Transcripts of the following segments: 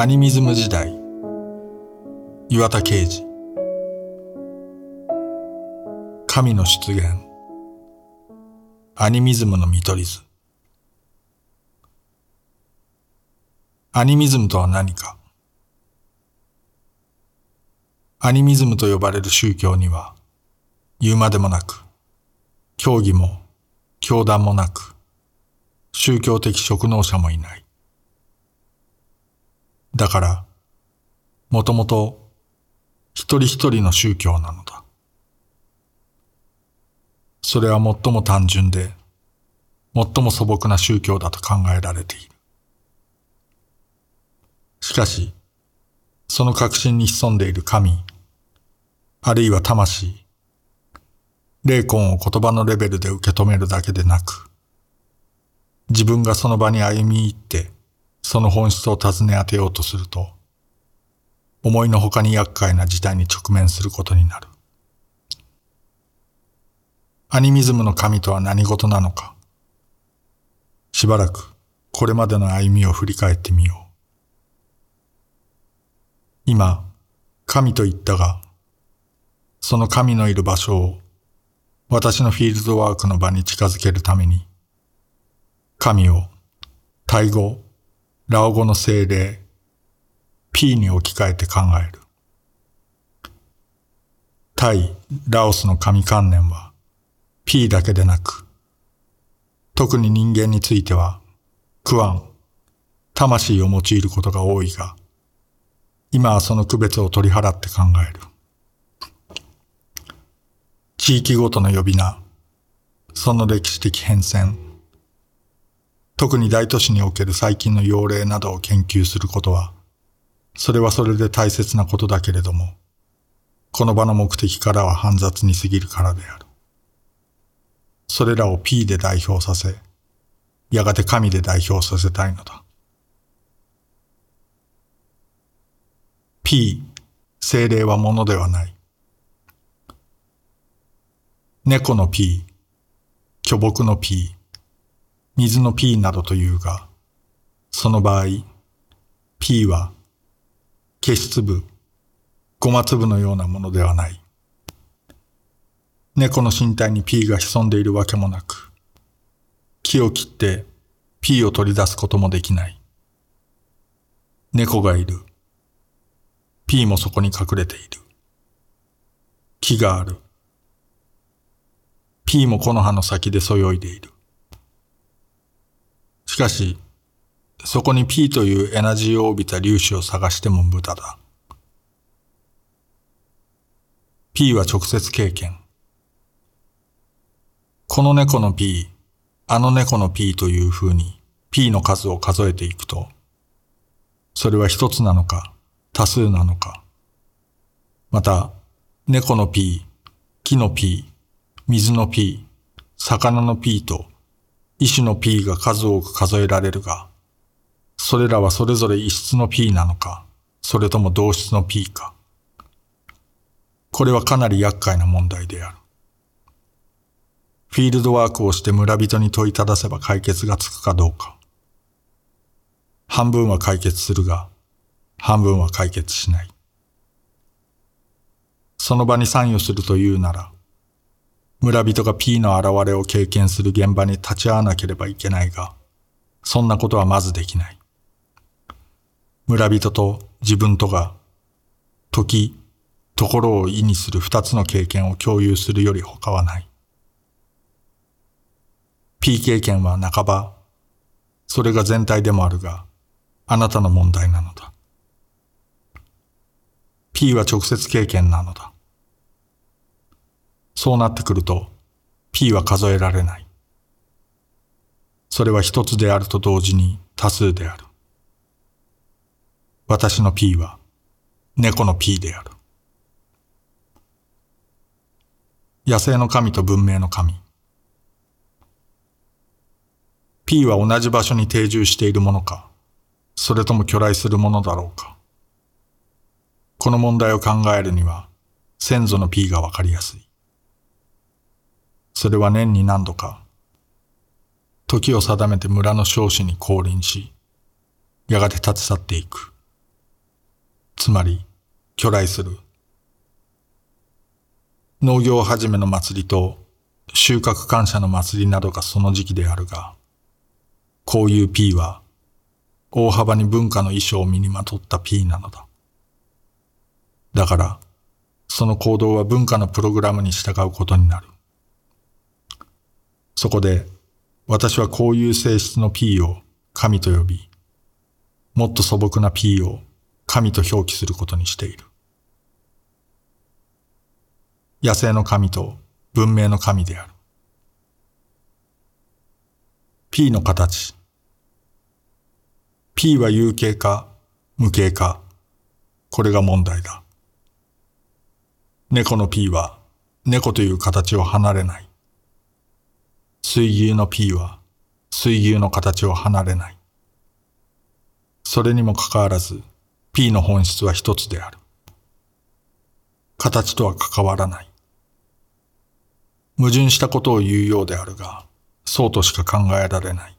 アニミズム時代。岩田啓治神の出現。アニミズムの見取り図。アニミズムとは何か。アニミズムと呼ばれる宗教には言うまでもなく教義も教団もなく宗教的職能者もいない。だから、もともと一人一人の宗教なのだ。それは最も単純で、最も素朴な宗教だと考えられている。しかし、その確信に潜んでいる神、あるいは魂、霊魂を言葉のレベルで受け止めるだけでなく、自分がその場に歩み入ってその本質を尋ね当てようとすると、思いのほかに厄介な事態に直面することになる。アニミズムの神とは何事なのか。しばらくこれまでの歩みを振り返ってみよう。今、神と言ったが、その神のいる場所を私のフィールドワークの場に近づけるために、神を、タイ語、ラオ語の精霊、P に置き換えて考える。タイ、ラオスの神観念は P だけでなく、特に人間については、クアン、魂を用いることが多いが、今はその区別を取り払って考える。地域ごとの呼び名、その歴史的変遷、特に大都市における最近の要例などを研究することは、それはそれで大切なことだけれども、この場の目的からは煩雑に過ぎるからである。それらを P で代表させ、やがて神で代表させたいのだ。P、精霊はものではない。猫の P、巨木の P、水の P などというが、その場合、P は消し粒、ごま粒のようなものではない。猫の身体に P が潜んでいるわけもなく、木を切って P を取り出すこともできない。猫がいる。P もそこに隠れている。木がある。P も木の葉の先でそよいでいる。しかし、そこに P というエナジーを帯びた粒子を探しても無駄だ。P は直接経験。この猫の P、あの猫の P という風に P の数を数えていくと、それは一つなのか、多数なのか。また、猫の P、木の P、水の P、魚の P と意種の P が数多く数えられるが、それらはそれぞれ異質の P なのか、それとも同質の P か。これはかなり厄介な問題である。フィールドワークをして村人に問いただせば解決がつくかどうか。半分は解決するが、半分は解決しない。その場に参与するというなら、村人が P の現れを経験する現場に立ち会わなければいけないが、そんなことはまずできない。村人と自分とが、時、ところを意にする二つの経験を共有するより他はない。P 経験は半ば、それが全体でもあるが、あなたの問題なのだ。P は直接経験なのだ。そうなってくると、P は数えられない。それは一つであると同時に多数である。私の P は猫の P である。野生の神と文明の神。P は同じ場所に定住しているものか、それとも巨来するものだろうか。この問題を考えるには、先祖の P がわかりやすい。それは年に何度か、時を定めて村の少子に降臨し、やがて立ち去っていく。つまり、巨来する。農業はじめの祭りと収穫感謝の祭りなどがその時期であるが、こういう P は大幅に文化の衣装を身にまとった P なのだ。だから、その行動は文化のプログラムに従うことになる。そこで、私はこういう性質の P を神と呼び、もっと素朴な P を神と表記することにしている。野生の神と文明の神である。P の形。P は有形か無形か。これが問題だ。猫の P は猫という形を離れない。水牛の P は水牛の形を離れない。それにもかかわらず P の本質は一つである。形とは関わらない。矛盾したことを言うようであるが、そうとしか考えられない。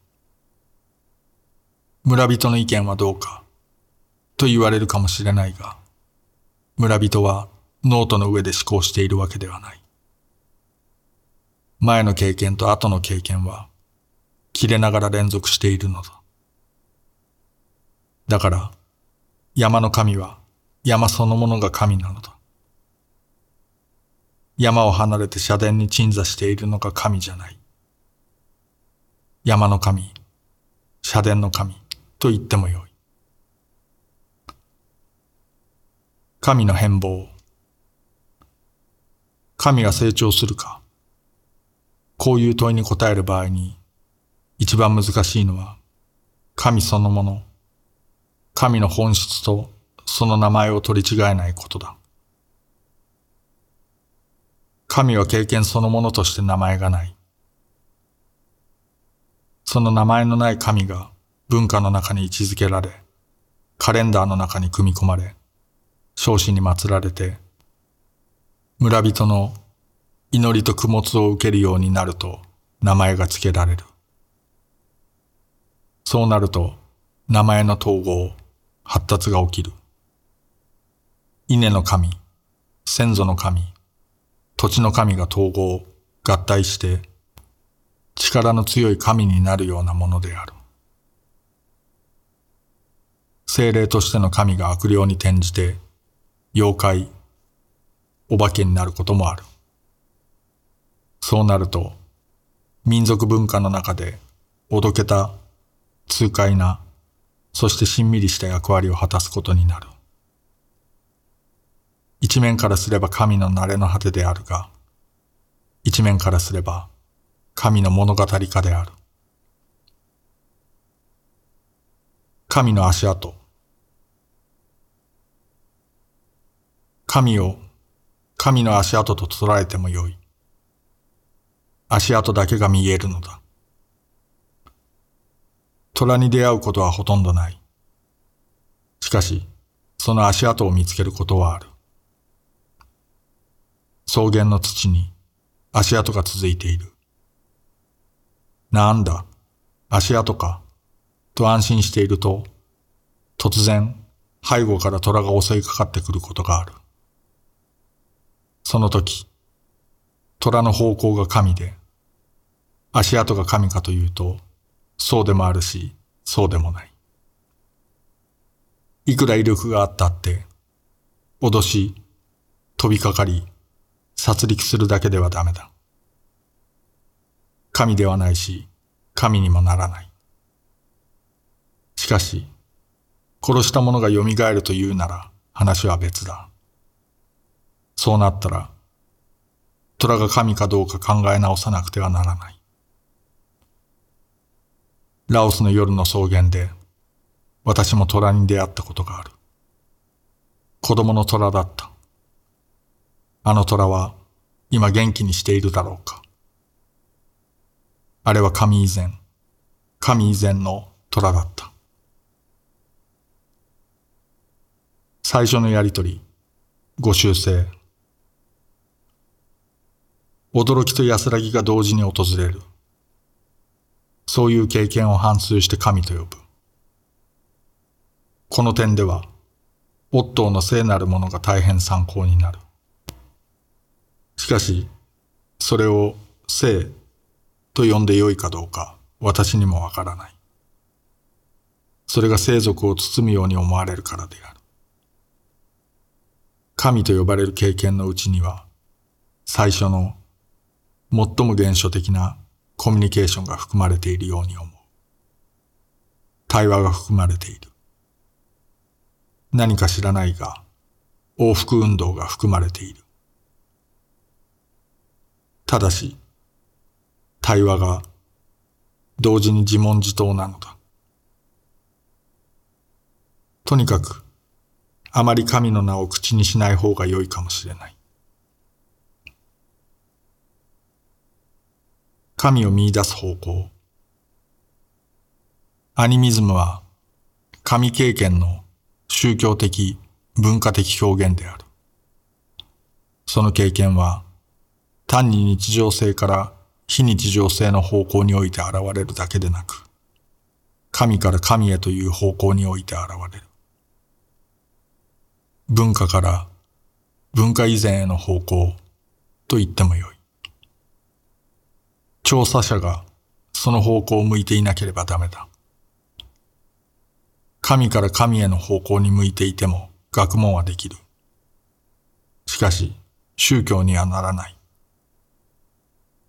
村人の意見はどうか、と言われるかもしれないが、村人はノートの上で思考しているわけではない。前の経験と後の経験は、切れながら連続しているのだ。だから、山の神は山そのものが神なのだ。山を離れて社殿に鎮座しているのが神じゃない。山の神、社殿の神と言ってもよい。神の変貌。神が成長するかこういう問いに答える場合に、一番難しいのは、神そのもの、神の本質とその名前を取り違えないことだ。神は経験そのものとして名前がない。その名前のない神が文化の中に位置づけられ、カレンダーの中に組み込まれ、彰子に祀られて、村人の祈りと供物を受けるようになると名前が付けられる。そうなると名前の統合、発達が起きる。稲の神、先祖の神、土地の神が統合、合体して力の強い神になるようなものである。精霊としての神が悪霊に転じて妖怪、お化けになることもある。そうなると、民族文化の中で、おどけた、痛快な、そしてしんみりした役割を果たすことになる。一面からすれば神の慣れの果てであるが、一面からすれば神の物語化である。神の足跡。神を神の足跡と捉えてもよい。足跡だけが見えるのだ。虎に出会うことはほとんどない。しかし、その足跡を見つけることはある。草原の土に足跡が続いている。なんだ、足跡か、と安心していると、突然、背後から虎が襲いかかってくることがある。その時、虎の方向が神で、足跡が神かというと、そうでもあるし、そうでもない。いくら威力があったって、脅し、飛びかかり、殺戮するだけではダメだ。神ではないし、神にもならない。しかし、殺した者が蘇るというなら話は別だ。そうなったら、虎が神かどうか考え直さなくてはならない。ラオスの夜の草原で、私も虎に出会ったことがある。子供の虎だった。あの虎は、今元気にしているだろうか。あれは神以前、神以前の虎だった。最初のやりとり、ご修正。驚きと安らぎが同時に訪れる。そういう経験を反数して神と呼ぶ。この点では、オットーの聖なるものが大変参考になる。しかし、それを聖と呼んでよいかどうか私にもわからない。それが聖族を包むように思われるからである。神と呼ばれる経験のうちには、最初の最も原初的なコミュニケーションが含まれているように思う。対話が含まれている。何か知らないが、往復運動が含まれている。ただし、対話が同時に自問自答なのだ。とにかく、あまり神の名を口にしない方が良いかもしれない。神を見出す方向。アニミズムは神経験の宗教的文化的表現である。その経験は単に日常性から非日常性の方向において現れるだけでなく、神から神へという方向において現れる。文化から文化以前への方向と言ってもよい。調査者がその方向を向いていなければダメだ。神から神への方向に向いていても学問はできる。しかし、宗教にはならない。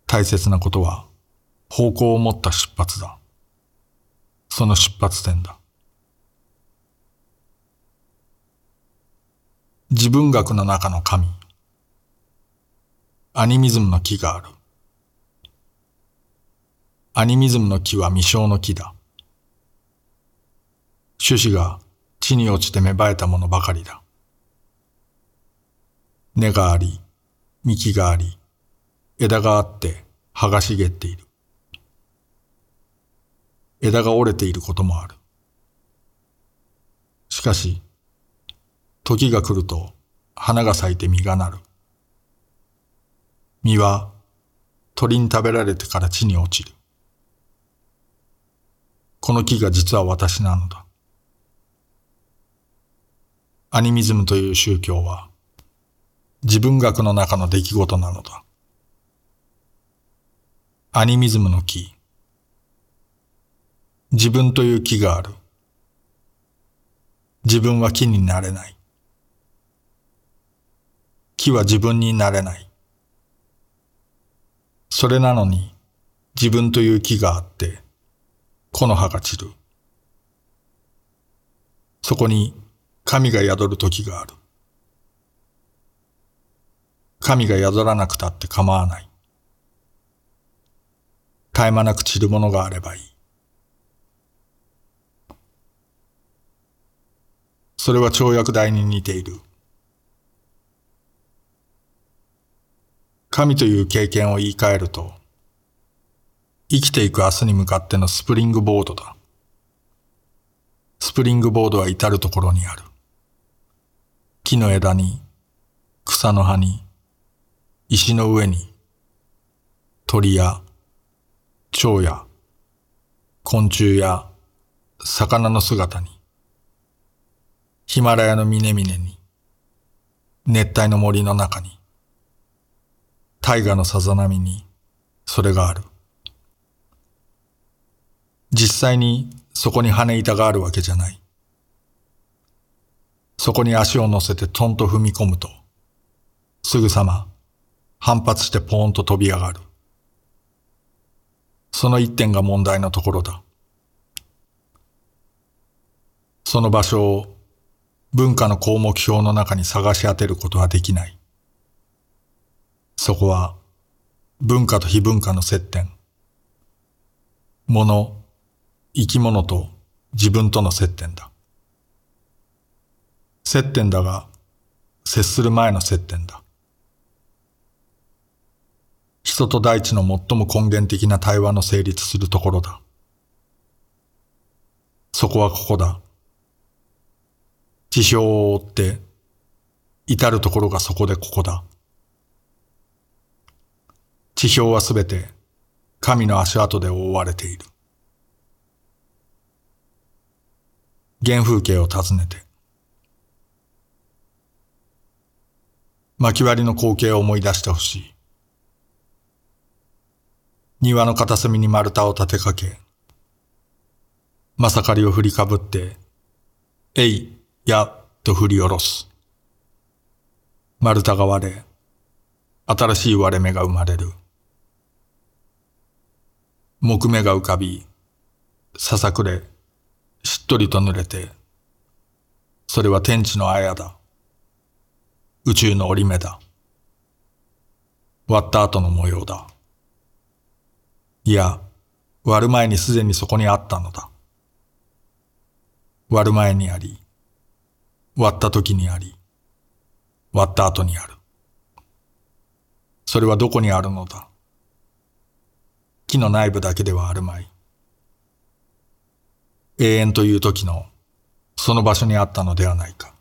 大切なことは、方向を持った出発だ。その出発点だ。自分学の中の神。アニミズムの木がある。アニミズムの木は未生の木だ。種子が地に落ちて芽生えたものばかりだ。根があり、幹があり、枝があって葉が茂っている。枝が折れていることもある。しかし、時が来ると花が咲いて実がなる。実は鳥に食べられてから地に落ちる。この木が実は私なのだ。アニミズムという宗教は自分学の中の出来事なのだ。アニミズムの木。自分という木がある。自分は木になれない。木は自分になれない。それなのに自分という木があって木の葉が散る。そこに神が宿る時がある。神が宿らなくたって構わない。絶え間なく散るものがあればいい。それは跳躍台に似ている。神という経験を言い換えると、生きていく明日に向かってのスプリングボードだ。スプリングボードは至るところにある。木の枝に、草の葉に、石の上に、鳥や、蝶や、昆虫や、魚の姿に、ヒマラヤの峰々に、熱帯の森の中に、大河のさざ波に、それがある。実際にそこに羽板があるわけじゃない。そこに足を乗せてトンと踏み込むと、すぐさま反発してポーンと飛び上がる。その一点が問題のところだ。その場所を文化の項目表の中に探し当てることはできない。そこは文化と非文化の接点。物、生き物と自分との接点だ。接点だが、接する前の接点だ。人と大地の最も根源的な対話の成立するところだ。そこはここだ。地表を追って、至るところがそこでここだ。地表はすべて神の足跡で覆われている。原風景を訪ねて、薪割りの光景を思い出してほしい。庭の片隅に丸太を立てかけ、まさかりを振りかぶって、えい、や、と振り下ろす。丸太が割れ、新しい割れ目が生まれる。木目が浮かび、ささくれ、しっとりと濡れて、それは天地の綾だ。宇宙の折り目だ。割った後の模様だ。いや、割る前にすでにそこにあったのだ。割る前にあり、割った時にあり、割った後にある。それはどこにあるのだ木の内部だけではあるまい。永遠という時のその場所にあったのではないか。